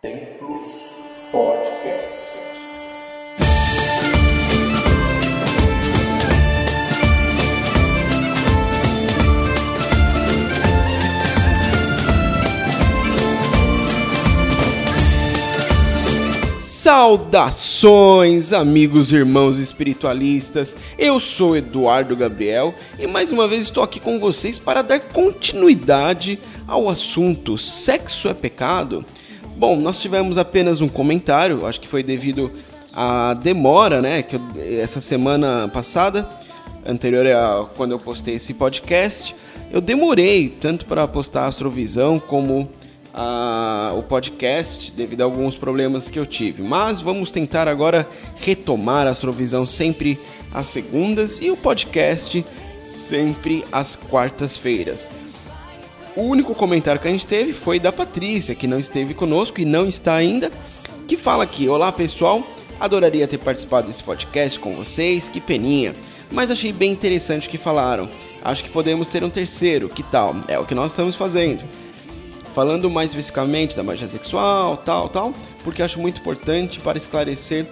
Templos Podcast. Saudações, amigos, irmãos espiritualistas. Eu sou Eduardo Gabriel e mais uma vez estou aqui com vocês para dar continuidade ao assunto Sexo é pecado? Bom, nós tivemos apenas um comentário, acho que foi devido à demora, né, que eu, essa semana passada, anterior a quando eu postei esse podcast, eu demorei tanto para postar a Astrovisão como a, o podcast devido a alguns problemas que eu tive. Mas vamos tentar agora retomar a Astrovisão sempre às segundas e o podcast sempre às quartas-feiras. O único comentário que a gente teve foi da Patrícia, que não esteve conosco e não está ainda, que fala aqui: Olá pessoal, adoraria ter participado desse podcast com vocês, que peninha. Mas achei bem interessante o que falaram. Acho que podemos ter um terceiro, que tal? É o que nós estamos fazendo falando mais especificamente da magia sexual, tal, tal, porque acho muito importante para esclarecer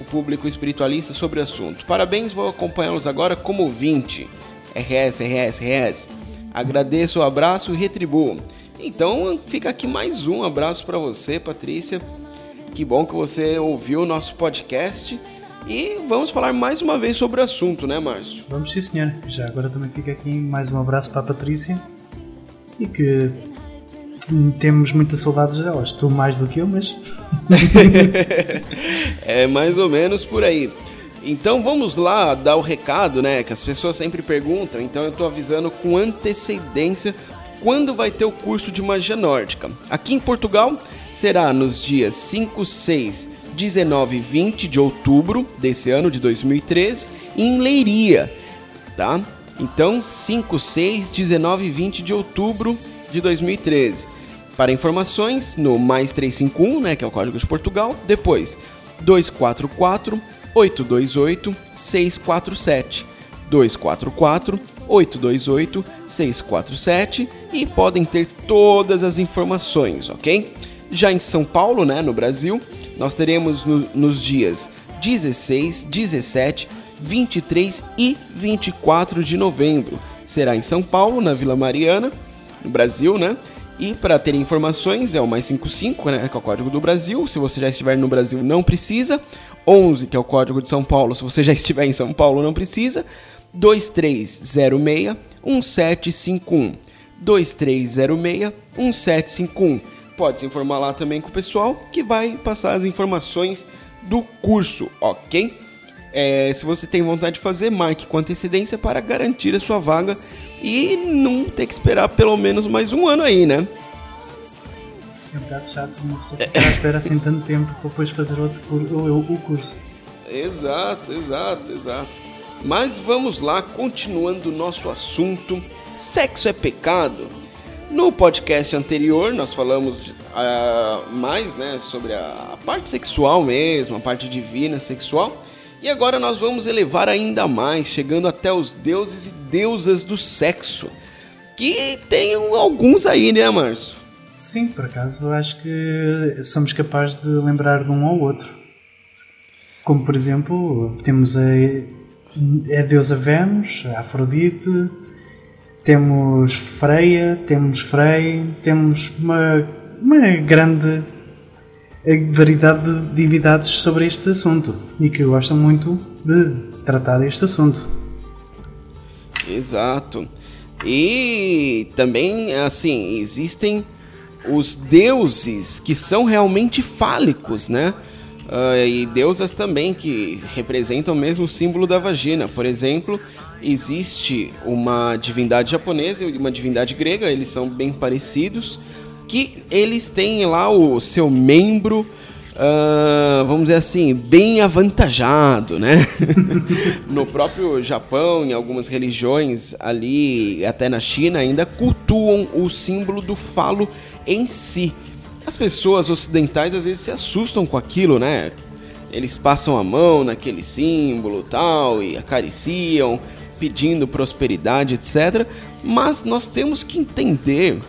o público espiritualista sobre o assunto. Parabéns, vou acompanhá-los agora como ouvinte. RS, RS, RS. Agradeço o abraço e retribuo. Então fica aqui mais um abraço para você, Patrícia. Que bom que você ouviu o nosso podcast. E vamos falar mais uma vez sobre o assunto, né, Márcio? Vamos sim, senhor. Já agora também fica aqui mais um abraço para a Patrícia. E que temos muitas saudades delas. Tu mais do que eu, mas. é mais ou menos por aí. Então vamos lá dar o recado, né? Que as pessoas sempre perguntam. Então eu estou avisando com antecedência quando vai ter o curso de magia nórdica. Aqui em Portugal será nos dias 5, 6, 19 e 20 de outubro desse ano de 2013 em Leiria, tá? Então 5, 6, 19 e 20 de outubro de 2013. Para informações, no mais 351, né, que é o código de Portugal, depois 244 828 647. 244 828 647 e podem ter todas as informações, ok? Já em São Paulo, né, no Brasil, nós teremos no, nos dias 16, 17, 23 e 24 de novembro. Será em São Paulo, na Vila Mariana, no Brasil, né? E para ter informações é o mais 55, né, que é o código do Brasil. Se você já estiver no Brasil, não precisa. 11, que é o código de São Paulo. Se você já estiver em São Paulo, não precisa. 2306 1751. 2306 1751. Pode se informar lá também com o pessoal que vai passar as informações do curso, ok? É, se você tem vontade de fazer, marque com antecedência para garantir a sua vaga e não ter que esperar pelo menos mais um ano aí, né? É um bocado chato uma pessoa ficar à espera assim tanto tempo para depois fazer outro curso, o, o curso. Exato, exato, exato. Mas vamos lá, continuando o nosso assunto. Sexo é pecado? No podcast anterior nós falamos uh, mais né, sobre a parte sexual mesmo, a parte divina sexual. E agora nós vamos elevar ainda mais, chegando até os deuses e deusas do sexo. Que tem alguns aí, né, Márcio? Sim, por acaso eu acho que somos capazes de lembrar de um ao outro. Como por exemplo, temos a, a deusa Vênus, a Afrodite, temos Freia, temos Frey, temos uma, uma grande variedade de divindades sobre este assunto e que gostam muito de tratar este assunto. Exato. E também, assim, existem os deuses que são realmente fálicos, né? Uh, e deusas também que representam mesmo o símbolo da vagina. Por exemplo, existe uma divindade japonesa e uma divindade grega, eles são bem parecidos que eles têm lá o seu membro, uh, vamos dizer assim, bem avantajado, né? no próprio Japão, em algumas religiões ali, até na China, ainda cultuam o símbolo do falo em si. As pessoas ocidentais às vezes se assustam com aquilo, né? Eles passam a mão naquele símbolo tal e acariciam, pedindo prosperidade, etc. Mas nós temos que entender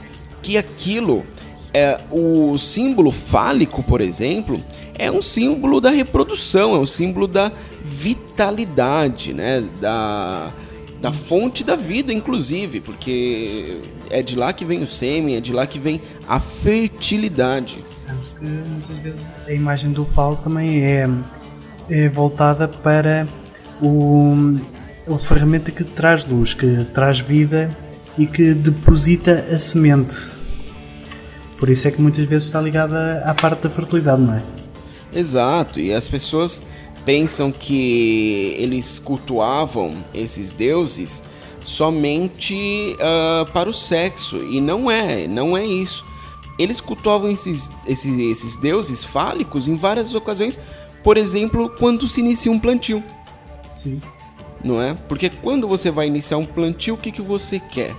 que aquilo é, o símbolo fálico, por exemplo, é um símbolo da reprodução, é um símbolo da vitalidade, né? Da, da fonte da vida, inclusive, porque é de lá que vem o sêmen, é de lá que vem a fertilidade. Vezes a imagem do falo também é, é voltada para o, a ferramenta que traz luz, que traz vida e que deposita a semente. Por isso é que muitas vezes está ligada à parte da fertilidade, não é? Exato, e as pessoas pensam que eles cultuavam esses deuses somente uh, para o sexo, e não é, não é isso. Eles cultuavam esses, esses, esses deuses fálicos em várias ocasiões, por exemplo, quando se inicia um plantio. Sim. Não é? Porque quando você vai iniciar um plantio, o que, que você quer?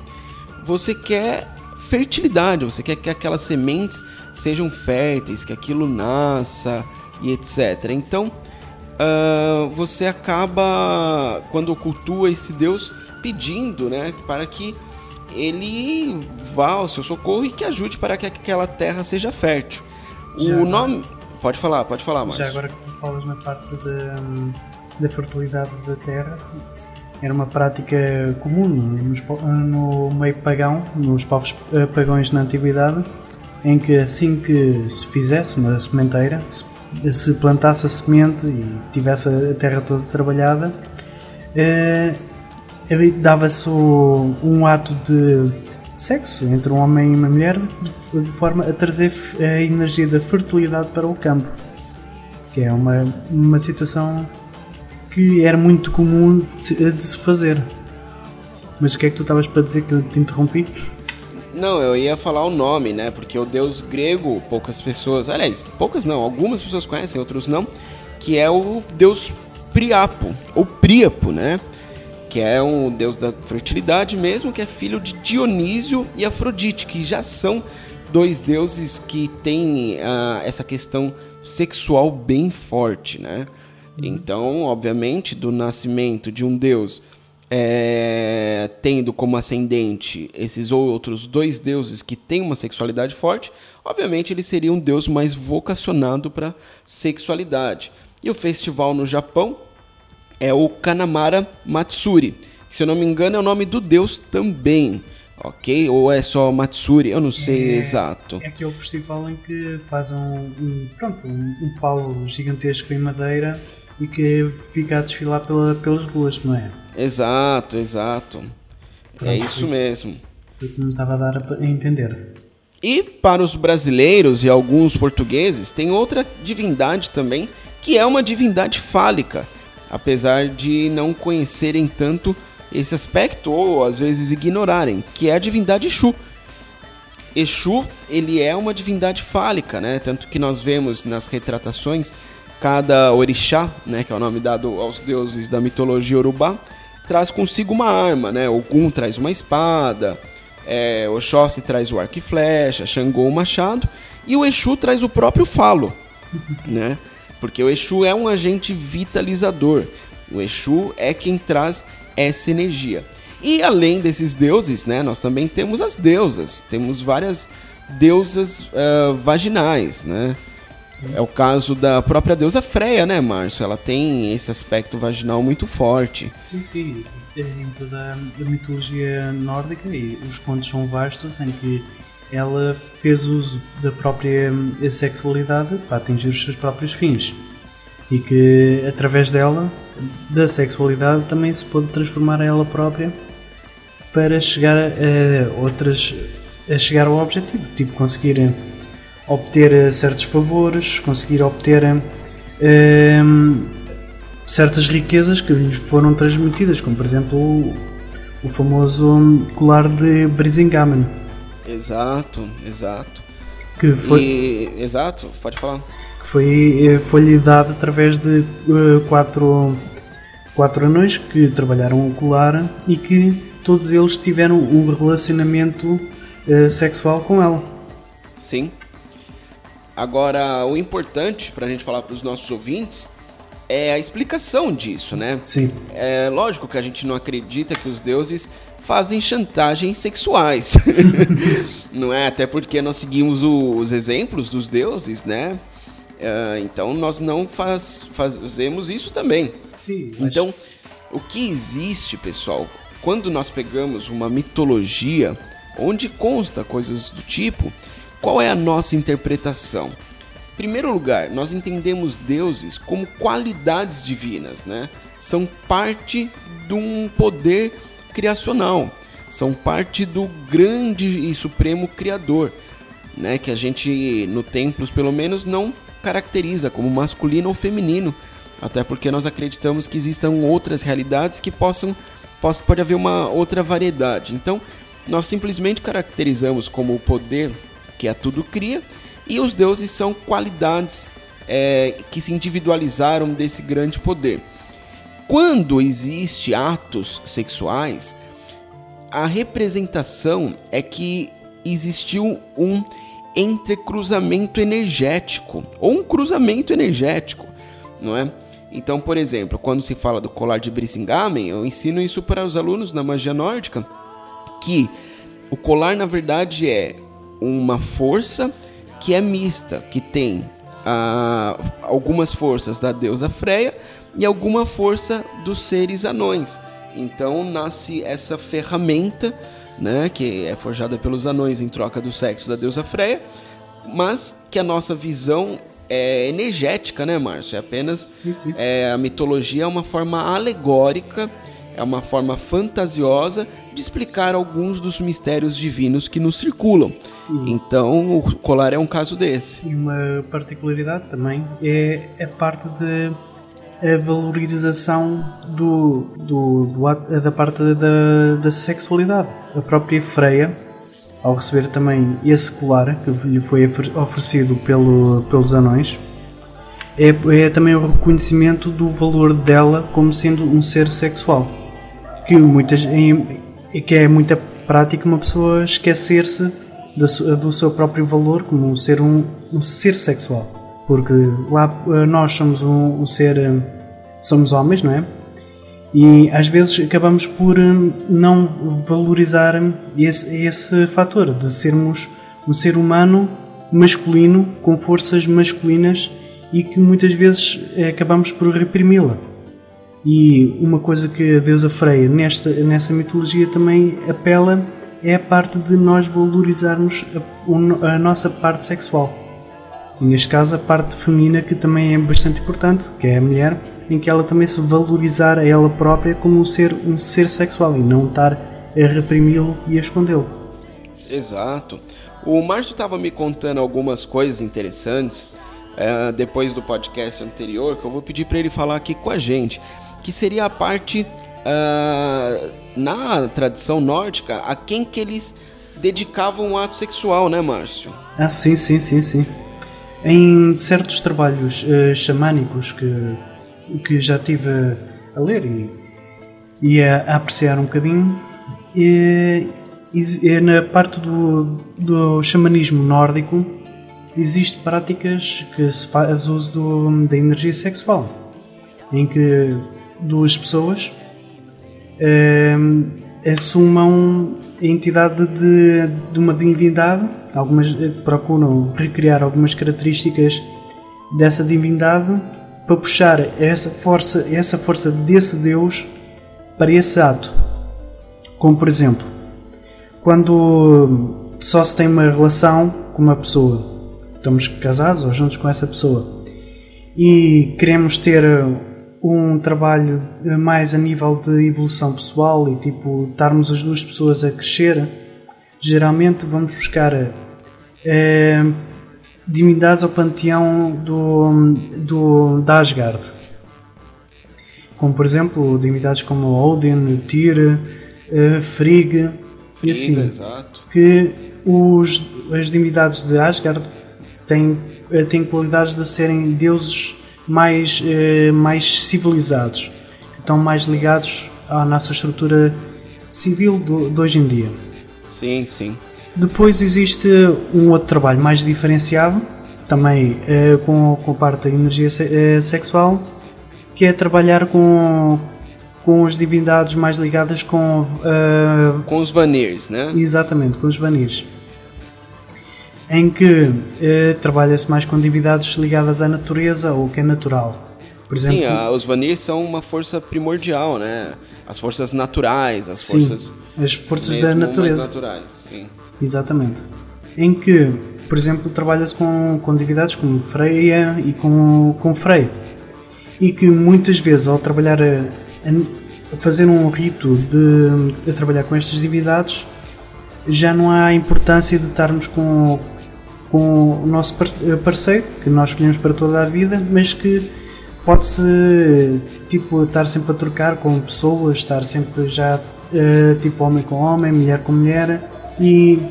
Você quer fertilidade, você quer que aquelas sementes sejam férteis, que aquilo nasça e etc. Então, uh, você acaba, quando cultua esse Deus, pedindo né, para que ele vá ao seu socorro e que ajude para que aquela terra seja fértil. Já o nome. Pode falar, pode falar, Márcio. Já agora que tu falas na parte da, da fertilidade da terra, era uma prática comum nos, no meio pagão, nos povos eh, pagãos na antiguidade, em que assim que se fizesse uma sementeira, se se plantasse a semente e tivesse a terra toda trabalhada, eh, dava-se um ato de sexo entre um homem e uma mulher de forma a trazer a energia da fertilidade para o campo. Que é uma, uma situação que era muito comum de, de se fazer. Mas o que é que tu estavas para dizer que eu te interrompi? Não, eu ia falar o nome, né? Porque o deus grego, poucas pessoas, aliás, poucas não, algumas pessoas conhecem, outros não, que é o deus Priapo, ou Príapo, né? Que é um deus da fertilidade mesmo, que é filho de Dionísio e Afrodite, que já são dois deuses que têm uh, essa questão sexual bem forte, né? Então, obviamente, do nascimento de um deus é, tendo como ascendente esses outros dois deuses que têm uma sexualidade forte, obviamente ele seria um deus mais vocacionado para sexualidade. E o festival no Japão é o Kanamara Matsuri, que, se eu não me engano é o nome do deus também, ok? Ou é só Matsuri, eu não sei é, exato. É aquele festival em que fazem um, um, pronto, um, um pau gigantesco em madeira e que fica a desfilar pela, pelas ruas, não é? Exato, exato. Pronto, é isso mesmo. Que me estava a dar a entender. E para os brasileiros e alguns portugueses, tem outra divindade também, que é uma divindade fálica, apesar de não conhecerem tanto esse aspecto ou às vezes ignorarem, que é a divindade Exu. Exu, ele é uma divindade fálica, né? Tanto que nós vemos nas retratações cada orixá, né, que é o nome dado aos deuses da mitologia urubá, traz consigo uma arma, né? Ogum traz uma espada, é, Oxóssi traz o arco e flecha, Xangô o machado e o Exu traz o próprio falo, né? Porque o Exu é um agente vitalizador. O Exu é quem traz essa energia. E além desses deuses, né, nós também temos as deusas. Temos várias deusas uh, vaginais, né? É o caso da própria deusa Freia, né, Márcio? Ela tem esse aspecto vaginal muito forte. Sim, sim. Em toda a mitologia nórdica, e os contos são vastos, em que ela fez uso da própria sexualidade para atingir os seus próprios fins. E que através dela, da sexualidade, também se pode transformar ela própria para chegar a outras a chegar ao objetivo, tipo conseguir obter eh, certos favores, conseguir obter um, certas riquezas que lhes foram transmitidas, como por exemplo o, o famoso colar de Brisingamen. Exato, exato. Que foi, e, exato, pode falar. Que foi, eh, foi-lhe dado através de uh, quatro, quatro anões que trabalharam o colar e que todos eles tiveram um relacionamento uh, sexual com ela. Sim, Agora, o importante para a gente falar para os nossos ouvintes é a explicação disso, né? Sim. É lógico que a gente não acredita que os deuses fazem chantagens sexuais. não é? Até porque nós seguimos o, os exemplos dos deuses, né? Uh, então nós não faz, fazemos isso também. Sim, mas... Então, o que existe, pessoal, quando nós pegamos uma mitologia onde consta coisas do tipo, qual é a nossa interpretação? Em primeiro lugar, nós entendemos deuses como qualidades divinas, né? São parte de um poder criacional, são parte do grande e supremo criador, né? Que a gente no templos pelo menos não caracteriza como masculino ou feminino, até porque nós acreditamos que existam outras realidades que possam pode haver uma outra variedade. Então, nós simplesmente caracterizamos como o poder que a tudo cria e os deuses são qualidades é, que se individualizaram desse grande poder. Quando existe atos sexuais, a representação é que existiu um entrecruzamento energético ou um cruzamento energético, não é? Então, por exemplo, quando se fala do colar de Brisingamen, eu ensino isso para os alunos na magia nórdica, que o colar na verdade é uma força que é mista, que tem ah, algumas forças da deusa Freya e alguma força dos seres anões. Então nasce essa ferramenta, né, que é forjada pelos anões em troca do sexo da deusa Freya, mas que a nossa visão é energética, né, Márcio? É apenas sim, sim. É, a mitologia é uma forma alegórica, é uma forma fantasiosa de explicar alguns dos mistérios divinos que nos circulam. Então, o colar é um caso desse. E uma particularidade também é a parte de a valorização do, do, do da parte da, da sexualidade. A própria Freia, ao receber também esse colar que lhe foi oferecido pelo, pelos anões, é, é também o reconhecimento do valor dela como sendo um ser sexual. Que, muitas, em, que é muita prática uma pessoa esquecer-se do, do, seu próprio valor como ser, um, um ser sexual porque lá eh, nós somos um, um ser eh, somos homens, não é? E às vezes acabamos por eh, não valorizar esse, esse fator de sermos um ser humano masculino com forças masculinas e que muitas vezes acabamos por reprimi-la. E uma coisa que a deusa Freia nesta, nessa mitologia também apela é a parte de nós valorizarmos a, a nossa parte sexual neste caso a parte feminina que também é bastante importante, que é a mulher, em que ela também se valorizar a ela própria como um ser, um ser sexual e não estar a reprimi-lo e a escondê-lo. Exato. O Márcio estava me contando algumas coisas interessantes é, depois do podcast anterior que eu vou pedir para ele falar aqui com a gente, que seria a parte uh, na tradição nórdica a quem que eles dedicavam um ato sexual, né, Márcio? Ah, sim, sim, sim, sim. Em certos trabalhos uh, xamânicos que, que já tive a, a ler e, e a, a, apreciar um bocadinho, e, e, na parte do, do xamanismo nórdico existem práticas que se faz uso do, da energia sexual, em que duas pessoas. Assumam a entidade de, de uma divindade. Algumas eh, procuram recriar algumas características dessa divindade para puxar essa força, essa força desse Deus para esse ato. Como por exemplo, quando só se tem uma relação com uma pessoa, estamos casados ou juntos com essa pessoa. E queremos ter um trabalho mais a nível de evolução pessoal e tipo estarmos as duas pessoas a crescer, geralmente vamos buscar é, divindades ao panteão do, do, da Asgard. Como por exemplo, divindades como Odin, Tyr, uh, Frigg e assim. Exato. Que os, as divindades de Asgard têm, eh, têm qualidades de serem deuses mais, uh, mais civilizados, que estão mais ligados à nossa estrutura civil do, de hoje em dia. Sim, sim. Depois existe um outro trabalho mais diferenciado, também eh, com, com a parte da energia se, eh, sexual, que é trabalhar com, com as divindades mais ligadas com. Uh, com os Vanirs, né? Exatamente, com os Vanirs. Em que uh, trabalha-se mais com divindades ligadas à natureza ou que é natural. Por exemplo, Sim, a, os Vanir são uma força primordial, né? As forças naturais, as sim, forças. As forças da natureza. naturais, sim. Exatamente. Em que, por exemplo, trabalha-se com, com divindades como Freya e com, com Frey. E que muitas vezes, ao trabalhar a, a fazer um rito de, de trabalhar com estas divindades, já não há importância de estarmos com, com o nosso parceiro, que nós escolhemos para toda a vida, mas que pode-se tipo, estar sempre a trocar com pessoas, estar sempre já uh, tipo homem com homem, mulher com mulher e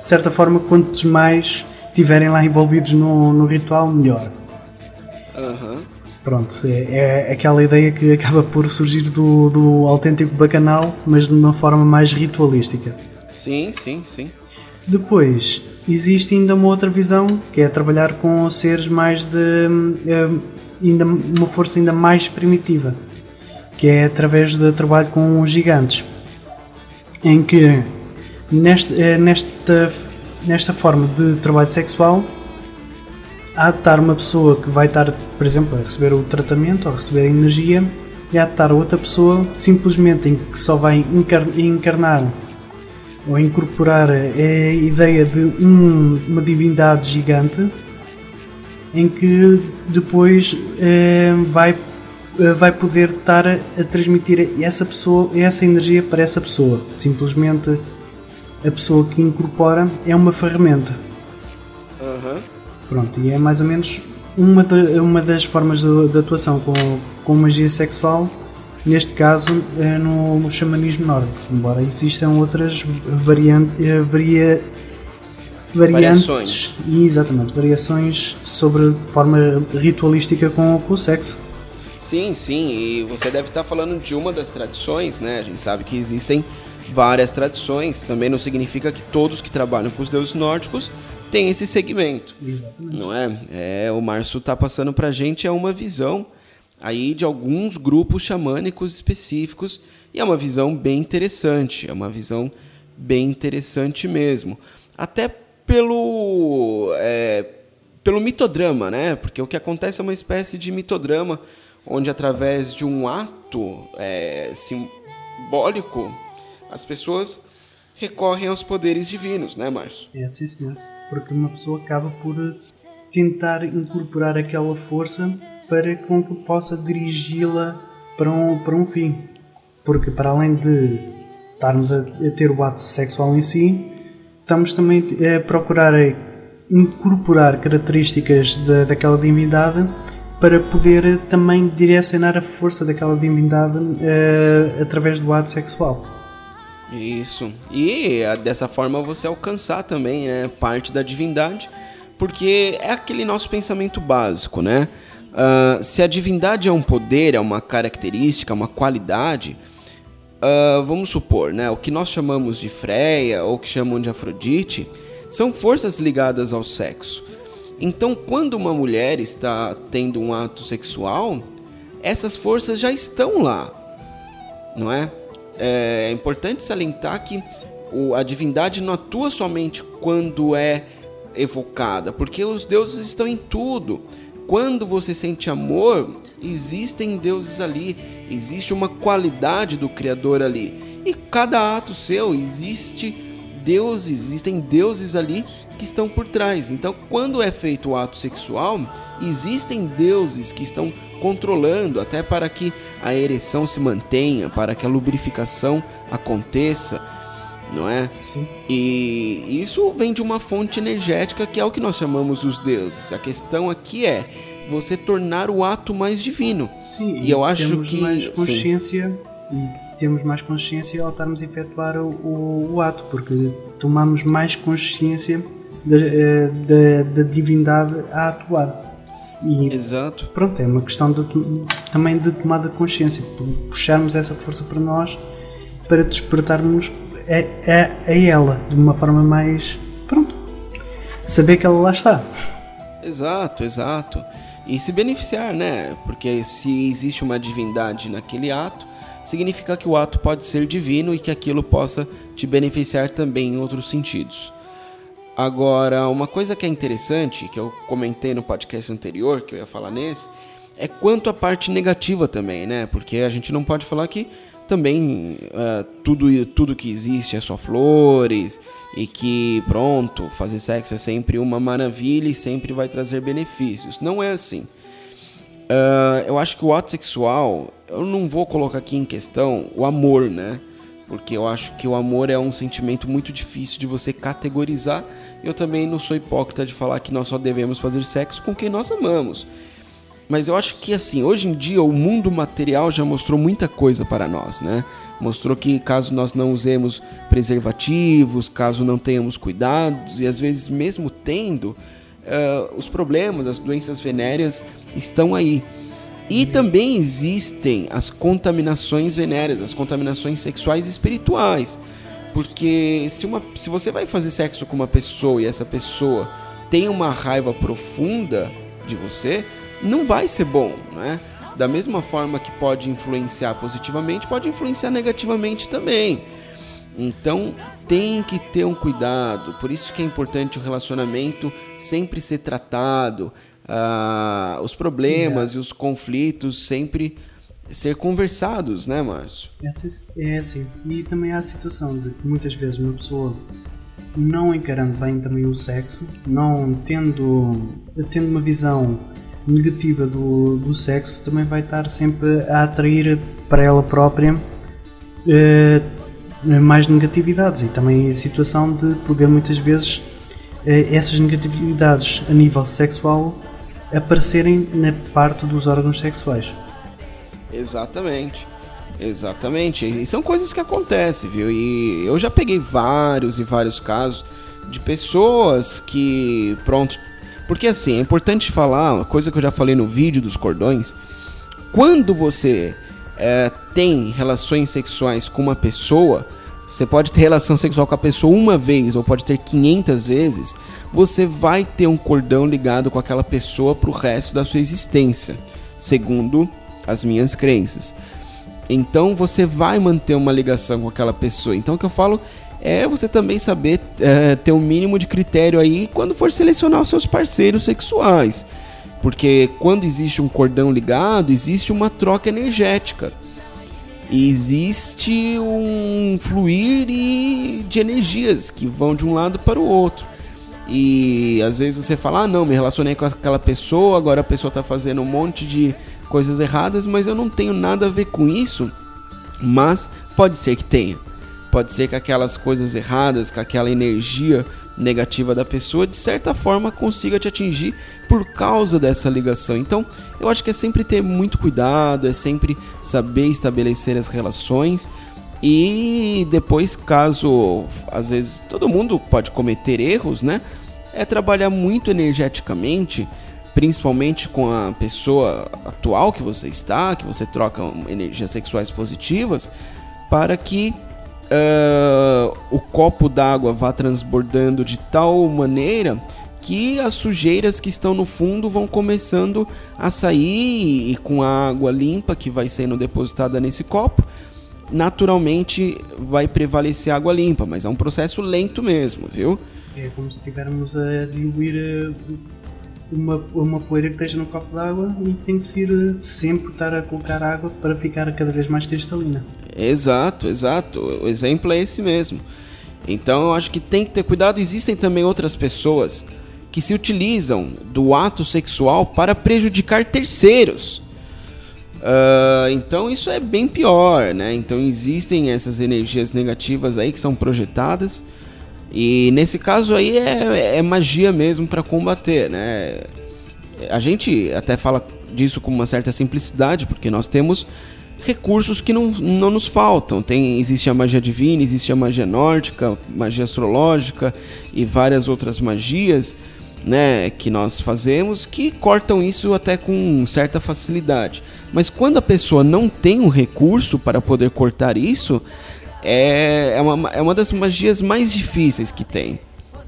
de certa forma quantos mais estiverem lá envolvidos no, no ritual, melhor. Uhum. Pronto, é, é, aquela ideia que acaba por surgir do, do autêntico bacanal, mas de uma forma mais ritualística. Sim, sim, sim. Depois, existe ainda uma outra visão, que é trabalhar com seres mais de. Uh, ainda, uma força ainda mais primitiva, que é através do trabalho com gigantes. Em que, neste, eh, nesta, nesta forma de trabalho sexual, há de estar uma pessoa que vai estar, por exemplo, a receber o tratamento ou a receber a energia, e há de estar outra pessoa simplesmente em que só vai encarnar ou incorporar a ideia de um, uma divindade gigante em que depois eh, vai, eh, vai poder estar a, a, transmitir essa pessoa, essa energia para essa pessoa. Simplesmente a pessoa que incorpora é uma ferramenta. Uhum. Pronto, e é mais ou menos uma, de, uma das formas de, de atuação com, com magia sexual neste caso é no, xamanismo nórdico, embora existam outras variantes, eh, varia, variantes, variações. Exatamente, variações sobre forma ritualística com, com o sexo. Sim, sim, e você deve estar falando de uma das tradições, né? A gente sabe que existem várias tradições, também não significa que todos que trabalham com os deuses nórdicos têm esse segmento. Exatamente. Não é? é o Márcio está passando para a gente é uma visão aí de alguns grupos xamânicos específicos e é uma visão bem interessante, é uma visão bem interessante mesmo. Até pelo, é, pelo mitodrama, né? Porque o que acontece é uma espécie de mitodrama onde através de um ato é, simbólico as pessoas recorrem aos poderes divinos, né, Márcio? É, sim, senhor. Porque uma pessoa acaba por tentar incorporar aquela força para com que possa dirigi-la para um, para um fim. Porque para além de estarmos a, a ter o ato sexual em si, estamos também a procurar incorporar características da, daquela divindade para poder também direcionar a força daquela divindade uh, através do ato sexual. Isso. E dessa forma você alcançar também né, parte da divindade, porque é aquele nosso pensamento básico, né? Uh, se a divindade é um poder, é uma característica, uma qualidade, uh, vamos supor, né, o que nós chamamos de Freia ou que chamam de Afrodite, são forças ligadas ao sexo. Então, quando uma mulher está tendo um ato sexual, essas forças já estão lá, não é? É importante salientar que a divindade não atua somente quando é evocada, porque os deuses estão em tudo. Quando você sente amor, existem deuses ali, existe uma qualidade do Criador ali. E cada ato seu existe deuses, existem deuses ali que estão por trás. Então, quando é feito o ato sexual, existem deuses que estão controlando até para que a ereção se mantenha, para que a lubrificação aconteça não é? Sim. E isso vem de uma fonte energética que é o que nós chamamos os deuses. A questão aqui é você tornar o ato mais divino. Sim, e, eu acho temos que mais consciência sim. e temos mais consciência ao estarmos a efetuar o, o, o ato, porque tomamos mais consciência da, eh, da, da divindade a atuar. E, Exato. Pronto, é uma questão de, também de tomada de consciência, puxarmos essa força para nós para despertarmos a, a, a ela de uma forma mais. Pronto. Saber que ela lá está. Exato, exato. E se beneficiar, né? Porque se existe uma divindade naquele ato, significa que o ato pode ser divino e que aquilo possa te beneficiar também em outros sentidos. Agora, uma coisa que é interessante, que eu comentei no podcast anterior, que eu ia falar nesse, é quanto à parte negativa também, né? Porque a gente não pode falar que também uh, tudo, tudo que existe é só flores e que pronto, fazer sexo é sempre uma maravilha e sempre vai trazer benefícios. Não é assim. Uh, eu acho que o ato sexual, eu não vou colocar aqui em questão o amor, né? Porque eu acho que o amor é um sentimento muito difícil de você categorizar. Eu também não sou hipócrita de falar que nós só devemos fazer sexo com quem nós amamos. Mas eu acho que assim, hoje em dia o mundo material já mostrou muita coisa para nós, né? Mostrou que caso nós não usemos preservativos, caso não tenhamos cuidados, e às vezes mesmo tendo, uh, os problemas, as doenças venéreas estão aí. E também existem as contaminações venéreas, as contaminações sexuais e espirituais. Porque se, uma, se você vai fazer sexo com uma pessoa e essa pessoa tem uma raiva profunda de você, não vai ser bom, né? Da mesma forma que pode influenciar positivamente, pode influenciar negativamente também. Então tem que ter um cuidado, por isso que é importante o relacionamento sempre ser tratado, uh, os problemas é. e os conflitos sempre ser conversados, né, Márcio? É assim. E também há a situação de que muitas vezes uma pessoa não encarando bem também o sexo, não tendo, tendo uma visão negativa do, do sexo também vai estar sempre a atrair para ela própria eh, mais negatividades e também a situação de poder muitas vezes eh, essas negatividades a nível sexual aparecerem na parte dos órgãos sexuais. Exatamente. Exatamente. E são coisas que acontecem, viu? E eu já peguei vários e vários casos de pessoas que, pronto, porque assim, é importante falar, uma coisa que eu já falei no vídeo dos cordões, quando você é, tem relações sexuais com uma pessoa, você pode ter relação sexual com a pessoa uma vez ou pode ter 500 vezes, você vai ter um cordão ligado com aquela pessoa pro resto da sua existência, segundo as minhas crenças. Então você vai manter uma ligação com aquela pessoa. Então o que eu falo é você também saber é, ter um mínimo de critério aí quando for selecionar os seus parceiros sexuais. Porque quando existe um cordão ligado, existe uma troca energética. existe um fluir de energias que vão de um lado para o outro. E às vezes você fala, ah não, me relacionei com aquela pessoa, agora a pessoa está fazendo um monte de coisas erradas, mas eu não tenho nada a ver com isso. Mas pode ser que tenha. Pode ser que aquelas coisas erradas, que aquela energia negativa da pessoa, de certa forma consiga te atingir por causa dessa ligação. Então, eu acho que é sempre ter muito cuidado, é sempre saber estabelecer as relações. E depois, caso às vezes todo mundo pode cometer erros, né? É trabalhar muito energeticamente, principalmente com a pessoa atual que você está, que você troca energias sexuais positivas, para que uh, o copo d'água vá transbordando de tal maneira que as sujeiras que estão no fundo vão começando a sair e com a água limpa que vai sendo depositada nesse copo, naturalmente vai prevalecer água limpa, mas é um processo lento mesmo, viu? É como se estivermos a diluir eh, uma, uma poeira que esteja no copo d'água e tem que ser eh, sempre estar a colocar água para ficar cada vez mais cristalina. Exato, exato. O exemplo é esse mesmo. Então eu acho que tem que ter cuidado. Existem também outras pessoas que se utilizam do ato sexual para prejudicar terceiros. Uh, então isso é bem pior, né? Então existem essas energias negativas aí que são projetadas e nesse caso aí é, é magia mesmo para combater, né? A gente até fala disso com uma certa simplicidade, porque nós temos recursos que não, não nos faltam. Tem, existe a magia divina, existe a magia nórdica, magia astrológica e várias outras magias né, que nós fazemos que cortam isso até com certa facilidade. Mas quando a pessoa não tem um recurso para poder cortar isso, é, é, uma, é uma das magias mais difíceis que tem.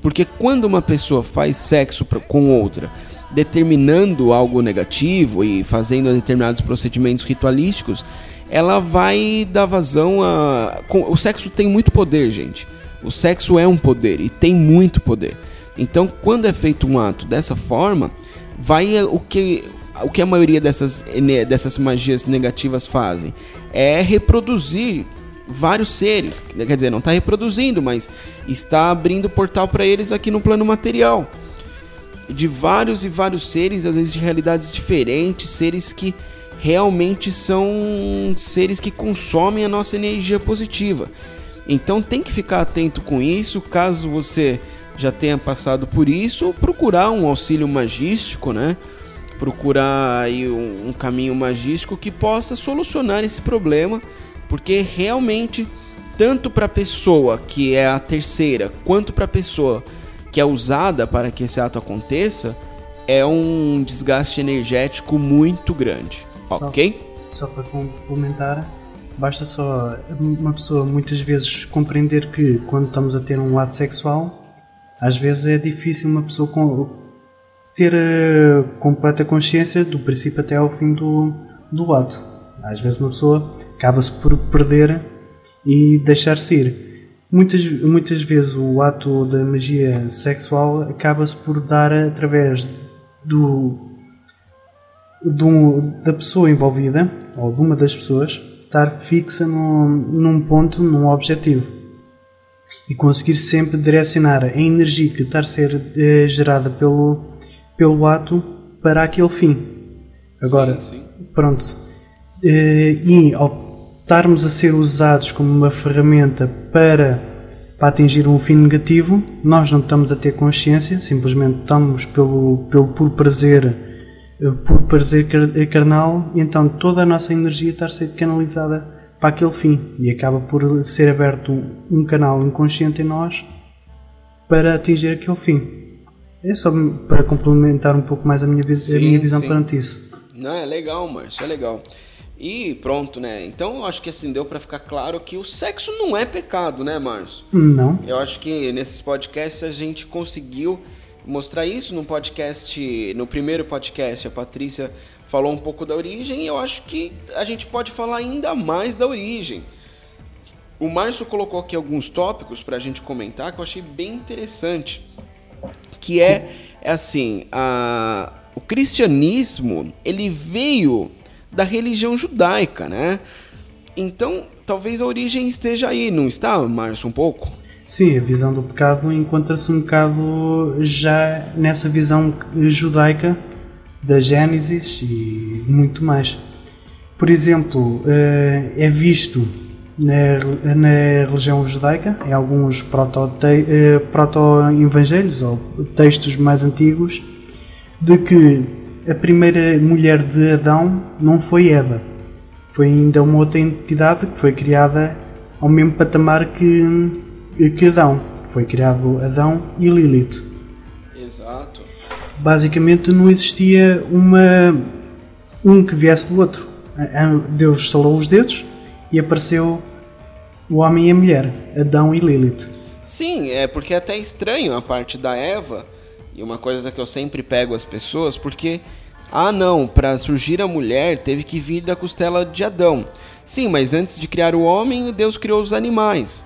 Porque quando uma pessoa faz sexo pra, com outra, determinando algo negativo e fazendo determinados procedimentos ritualísticos, ela vai dar vazão a. O sexo tem muito poder, gente. O sexo é um poder e tem muito poder. Então, quando é feito um ato dessa forma, vai o que o que a maioria dessas, dessas magias negativas fazem é reproduzir vários seres. Quer dizer, não está reproduzindo, mas está abrindo portal para eles aqui no plano material. De vários e vários seres, às vezes de realidades diferentes, seres que realmente são seres que consomem a nossa energia positiva. Então tem que ficar atento com isso, caso você já tenha passado por isso, procurar um auxílio magístico, né? Procurar aí um, um caminho magístico que possa solucionar esse problema, porque realmente tanto para a pessoa que é a terceira, quanto para a pessoa que é usada para que esse ato aconteça, é um desgaste energético muito grande, só, ok? Só para complementar, basta só uma pessoa muitas vezes compreender que quando estamos a ter um ato sexual às vezes é difícil uma pessoa ter a completa consciência do princípio até ao fim do, do ato. Às vezes uma pessoa acaba-se por perder e deixar-se ir. Muitas, muitas vezes o ato da magia sexual acaba-se por dar através do, do, da pessoa envolvida, ou de uma das pessoas, estar fixa num, num ponto, num objetivo e conseguir sempre direcionar a energia que está a ser eh, gerada pelo, pelo ato para aquele fim. Agora, sim, sim. pronto. Eh, e ao estarmos a ser usados como uma ferramenta para, para atingir um fim negativo, nós não estamos a ter consciência, simplesmente estamos pelo, pelo puro prazer, eh, por prazer carnal, e então toda a nossa energia está a ser canalizada para aquele fim e acaba por ser aberto um canal inconsciente em nós para atingir aquele fim. É só para complementar um pouco mais a minha, sim, a minha visão sim. perante isso. Não, é legal, Márcio, é legal. E pronto, né? Então eu acho que assim deu para ficar claro que o sexo não é pecado, né, Márcio? Não. Eu acho que nesses podcasts a gente conseguiu mostrar isso no podcast, no primeiro podcast, a Patrícia falou um pouco da origem e eu acho que a gente pode falar ainda mais da origem. O Márcio colocou aqui alguns tópicos para a gente comentar que eu achei bem interessante, que é, é assim, a, o cristianismo ele veio da religião judaica, né? Então, talvez a origem esteja aí, não está, Márcio, um pouco? Sim, a visão do pecado encontra-se um bocado já nessa visão judaica da Gênesis e muito mais. Por exemplo, eh, é visto na, na religião judaica, em alguns eh, proto-evangelhos ou textos mais antigos, de que a primeira mulher de Adão não foi Eva, foi ainda uma outra entidade que foi criada ao mesmo patamar que, que Adão. Foi criado Adão e Lilith. Exato basicamente não existia uma um que viesse do outro. Deus estalou os dedos e apareceu o homem e a mulher, Adão e Lilith. Sim, é porque é até estranho a parte da Eva, e uma coisa que eu sempre pego as pessoas, porque ah não, para surgir a mulher teve que vir da costela de Adão. Sim, mas antes de criar o homem, Deus criou os animais.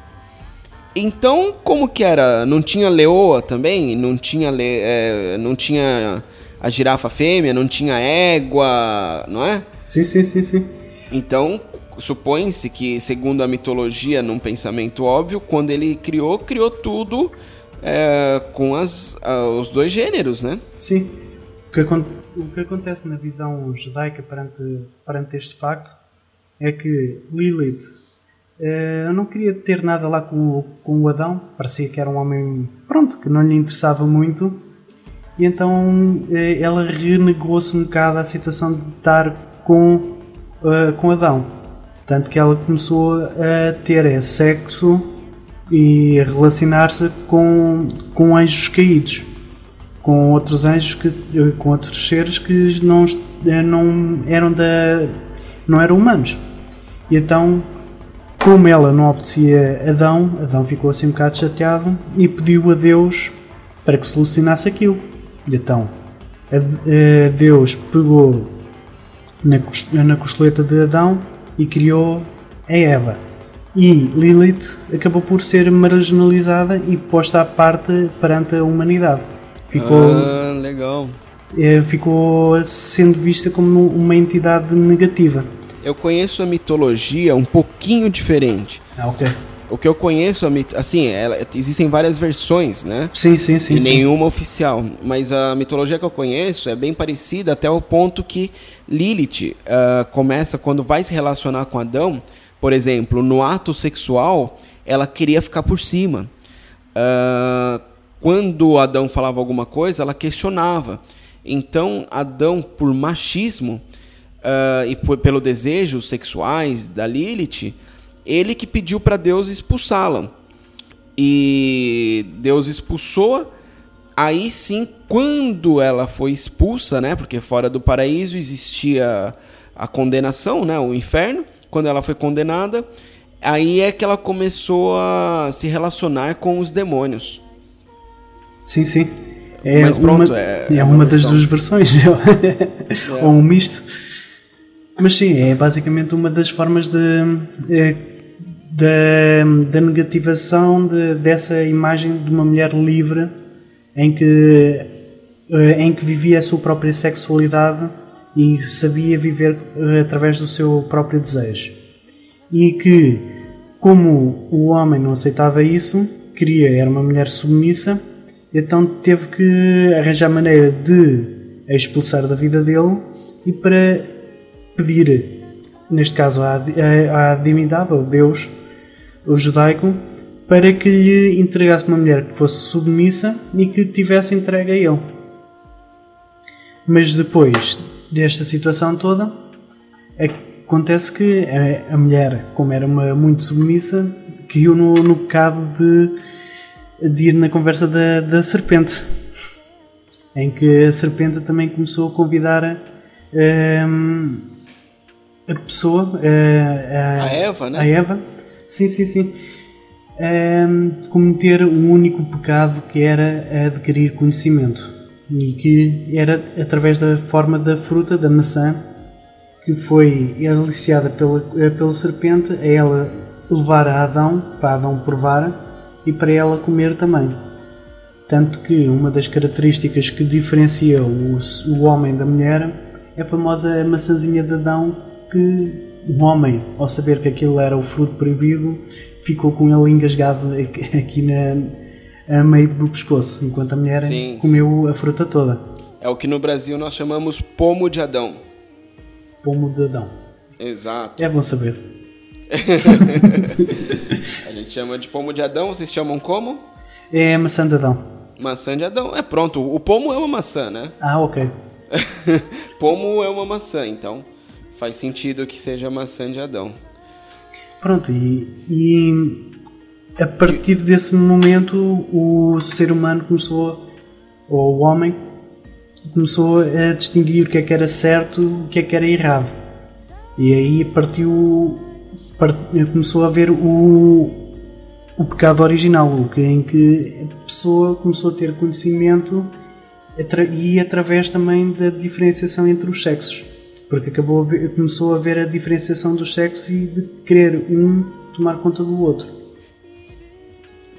Então, como que era? Não tinha leoa também? Não tinha, le... É, não tinha a girafa fêmea? Não tinha égua, não é? Sim, sim, sim, sim. Então, supõe-se que, segundo a mitologia, num pensamento óbvio, quando ele criou, criou tudo é, com as, os dois gêneros, né? Sim. O que, o que acontece na visão judaica perante, perante este facto é que Lilith eu não queria ter nada lá com, com o Adão, parecia que era um homem, pronto, que não lhe interessava muito. E então eh, ela renegou-se um bocado a situação de estar com, uh, com Adão. Tanto que ela começou a ter sexo e a relacionar-se com, com anjos caídos. Com outros anjos, que, com outros seres que não, não eram da. não eram humanos. E então como ela não obedecia a Adão, Adão ficou assim um bocado chateado e pediu a Deus para que solucionasse aquilo. E então, Deus pegou na costeleta de Adão, e criou a Eva. E Lilith acabou por ser marginalizada e posta à parte perante a humanidade. Ficou, Ah, legal. eh, ficou sendo vista como uma entidade negativa. Eu conheço a mitologia um pouquinho diferente. Ah, ok. O que eu conheço, assim, ela- existem várias versões, né? Sim, sim, sim. e sim. nenhuma oficial. Mas a mitologia que eu conheço é bem parecida até o ponto que Lilith ah, começa quando vai se relacionar com Adão, por exemplo, no ato sexual, ela queria ficar por cima. Ah, quando Adão falava alguma coisa, ela questionava. Então, Adão, por machismo ah, e por- pelo desejos sexuais da Lilith, ele que pediu para Deus expulsá-la e Deus expulsou-a. Aí sim, quando ela foi expulsa, né? Porque fora do paraíso existia a condenação, né? O inferno. Quando ela foi condenada, aí é que ela começou a se relacionar com os demônios. Sim, sim. É Mas pronto, uma, é- é, é uma uma das duas versões. Ou um misto. Mas sim, é basicamente uma das formas de, eh, da, negativação de- dessa imagem de uma mulher livre em que, eh, em que vivia a sua própria sexualidade e sabia viver eh, através do seu próprio desejo. E que, como o homem não aceitava isso, queria, era uma mulher submissa, então teve que arranjar maneira de a expulsar da vida dele e para pedir, neste caso, à, à, divindade, ao Deus, o judaico, para que lhe entregasse uma mulher que fosse submissa e que tivesse entregue a ele. Mas depois desta situação toda, acontece que a, a mulher, como era uma muito submissa, caiu no, no pecado de, de ir na conversa da, da serpente. Em que a serpente também começou a convidar hum, a pessoa, a, A Eva, né? a Eva, sim, sim, sim, a cometer um único pecado que era adquirir conhecimento. E que era através da forma da fruta, da maçã, que foi aliciada pela, eh, pela serpente a ela levar a Adão, para Adão provar e para ela comer também. Tanto que uma das características que diferencia o, o homem da mulher é a famosa maçãzinha de Adão que o homem, ao saber que aquilo era o fruto proibido, ficou com ele engasgado aqui na, a meio do pescoço, enquanto a mulher Sim, comeu a fruta toda. É o que no Brasil nós chamamos pomo de Adão. Pomo de Adão. Exato. É bom saber. A gente chama de pomo de Adão, vocês chamam como? É maçã de Adão. Maçã de Adão. É pronto, o pomo é uma maçã, né? Ah, ok. pomo é uma maçã, então faz sentido que seja maçã de Adão. Pronto, e, e a partir desse momento o ser humano começou, ou o homem, começou a distinguir o que é que era certo e o que é que era errado. E aí partiu, part- começou a ver o, o pecado original, o que, em que a pessoa começou a ter conhecimento e através também da diferenciação entre os sexos. Porque acabou a ver- começou a ver a diferenciação dos sexos e de querer um tomar conta do outro.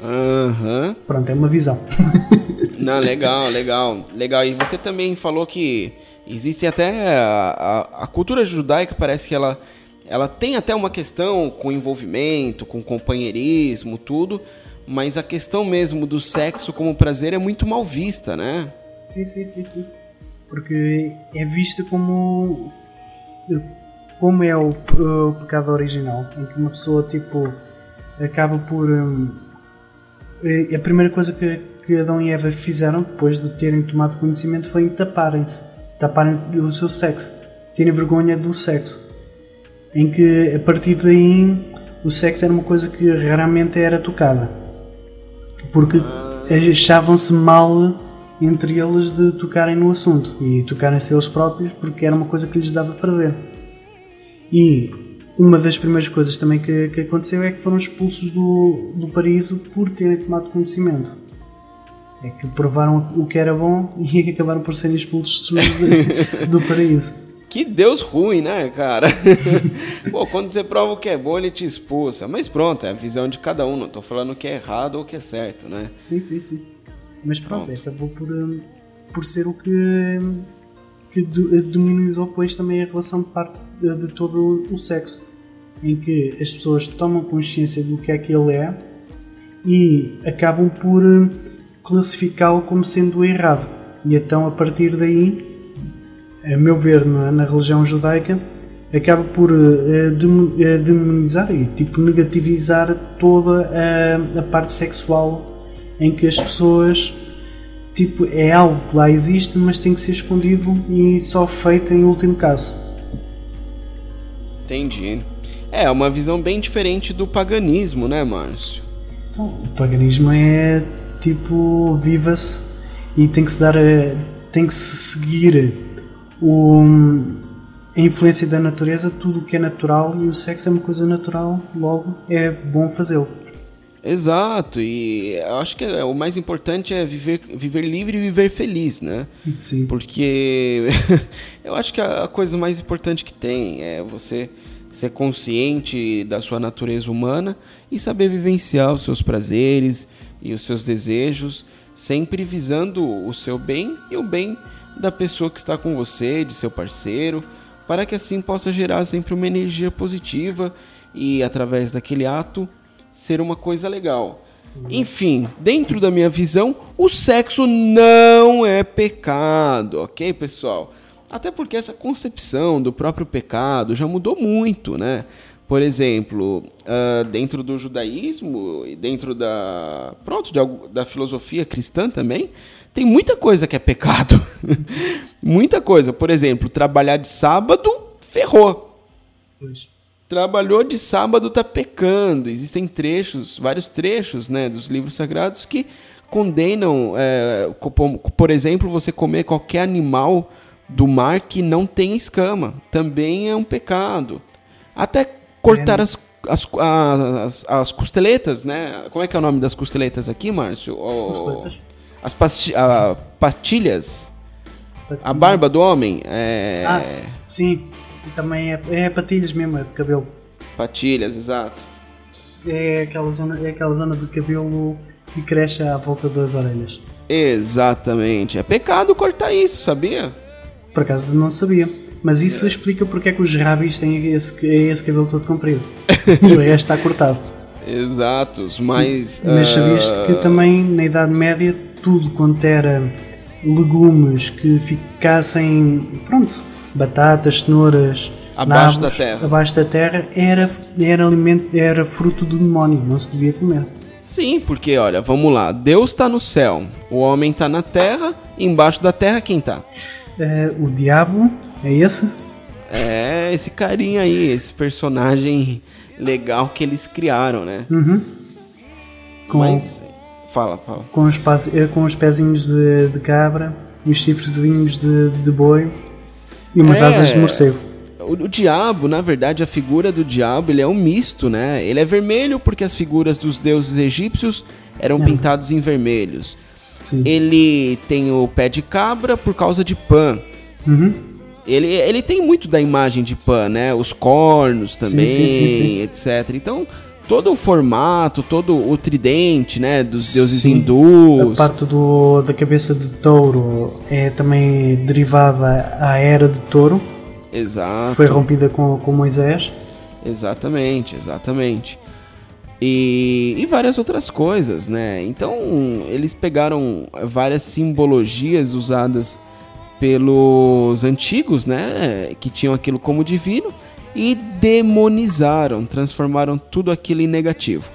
Aham. Pronto, é uma visão. Não, legal, legal, legal. E você também falou que existe até a, a- a cultura judaica parece que ela ela tem até uma questão com envolvimento, com companheirismo, tudo, mas a questão mesmo do sexo como prazer é muito mal vista, né? Sim, sim, sim, sim. Porque é vista como como é o, o pecado original, em que uma pessoa tipo acaba por hum, eh, a primeira coisa que, que Adão e Eva fizeram depois de terem tomado conhecimento foi taparem-se, taparem o seu sexo, terem vergonha do sexo, em que a partir daí o sexo era uma coisa que raramente era tocada, porque achavam-se mal entre eles de tocarem no assunto. E tocarem-se eles próprios porque era uma coisa que lhes dava prazer. E uma das primeiras coisas também que, que aconteceu é que foram expulsos do, do paraíso por terem tomado conhecimento. É que provaram o que era bom e acabaram por serem expulsos do, do paraíso. Que Deus ruim, né, cara? Pô, quando você prova o que é bom, ele te expulsa. Mas pronto, é a visão de cada um. Não tô falando que é errado ou que é certo, né? Sim, sim, sim. Mas pronto, pronto. acabou por, hum, por ser o que, que dominizou depois também a relação de parte de, de todo o sexo. Em que as pessoas tomam consciência do que é que ele é e acabam por hum, classificá-lo como sendo errado. E então, a partir daí, a meu ver, na, na religião judaica, acaba por uh, demonizar e tipo negativizar toda a, a, parte sexual em que as pessoas tipo é algo que lá existe mas tem que ser escondido e só feito em último caso entendi é uma visão bem diferente do paganismo né Márcio então, o paganismo é tipo viva-se e tem que se dar a, tem que se seguir o, a influência da natureza, tudo o que é natural e o sexo é uma coisa natural, logo é bom fazê-lo. Exato, e eu acho que o mais importante é viver, viver livre e viver feliz, né? Sim. Porque eu acho que a coisa mais importante que tem é você ser consciente da sua natureza humana e saber vivenciar os seus prazeres e os seus desejos, sempre visando o seu bem e o bem da pessoa que está com você, de seu parceiro, para que assim possa gerar sempre uma energia positiva e através daquele ato ser uma coisa legal. Enfim, dentro da minha visão, o sexo não é pecado, ok, pessoal? Até porque essa concepção do próprio pecado já mudou muito, né? Por exemplo, uh, dentro do judaísmo e dentro da, pronto, de, da filosofia cristã também, tem muita coisa que é pecado. muita coisa. Por exemplo, trabalhar de sábado, ferrou. Pois. Trabalhou de sábado, tá pecando. Existem trechos, vários trechos né, dos livros sagrados que condenam, é, por exemplo, você comer qualquer animal do mar que não tem escama. Também é um pecado. Até cortar é. as, as, as, as, costeletas, né? Como é que é o nome das costeletas aqui, Márcio? Costeletas. As a, patilhas. A barba do homem. É... Ah, sim. Também é, é patilhas mesmo, é de cabelo. Patilhas, exato. É aquela zona, é aquela zona do cabelo que cresce à volta das orelhas. Exatamente. É pecado cortar isso, sabia? Por acaso não sabia. Mas isso é. explica porque é que os rabis têm esse, esse cabelo todo comprido. o resto está cortado. Exatos, mas. Mas sabias uh... que também na Idade Média tudo quanto era legumes que ficassem, pronto, batatas, cenouras, abaixo nabos, da terra, abaixo da terra era, era alimento, era fruto do demónio, não se devia comer. Sim, porque olha, vamos lá, Deus está no céu, o homem está na terra, embaixo da terra quem está? É, o diabo, é esse? É, esse carinha aí, esse personagem legal que eles criaram, né? Uhum. Com... Mas Fala, fala. Com os, eh, com os pezinhos de, de cabra e os chifrezinhos de, de boi e umas é, asas de morcego. O, o, diabo, na verdade, a figura do diabo, ele é um misto, né? Ele é vermelho porque as figuras dos deuses egípcios eram é. pintados em vermelhos. Sim. Ele tem o pé de cabra por causa de Pan. Uhum. Ele, ele tem muito da imagem de Pan, né? Os cornos também, sim, sim, etc. Então, todo o formato, todo o tridente, né, dos Sim, deuses hindus. A parte do, da cabeça de touro é também derivada à era de touro. Exato. Foi rompida com, com Moisés. Exatamente, exatamente. E, e várias outras coisas, né? Então, eles pegaram várias simbologias usadas pelos antigos, né, que tinham aquilo como divino e demonizaram, transformaram tudo aquilo em negativo.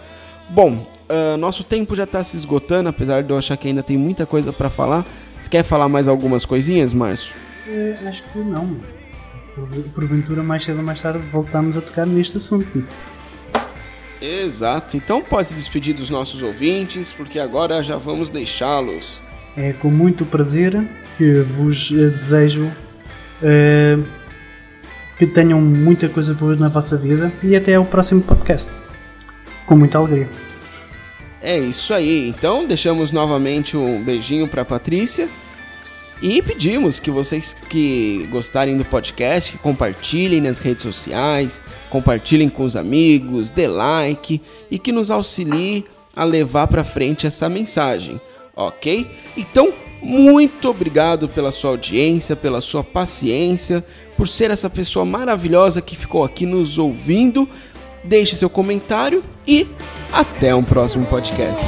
Bom, uh, nosso tempo já está se esgotando, apesar de eu achar que ainda tem muita coisa para falar. Você quer falar mais algumas coisinhas, Márcio? É, acho que não. Porventura, mais cedo ou mais tarde, voltamos a tocar neste assunto. Exato. Então pode se despedir dos nossos ouvintes, porque agora já vamos deixá-los. É com muito prazer que vos eh, desejo. Uh, que tenham muita coisa boa na vossa vida e até o próximo podcast. Com muita alegria. É isso aí. Então, deixamos novamente um beijinho para Patrícia. E pedimos que vocês que gostarem do podcast, que compartilhem nas redes sociais, compartilhem com os amigos, dê like e que nos auxilie a levar para frente essa mensagem, ok? Então, muito obrigado pela sua audiência, pela sua paciência, por ser essa pessoa maravilhosa que ficou aqui nos ouvindo. Deixe seu comentário e até um próximo podcast.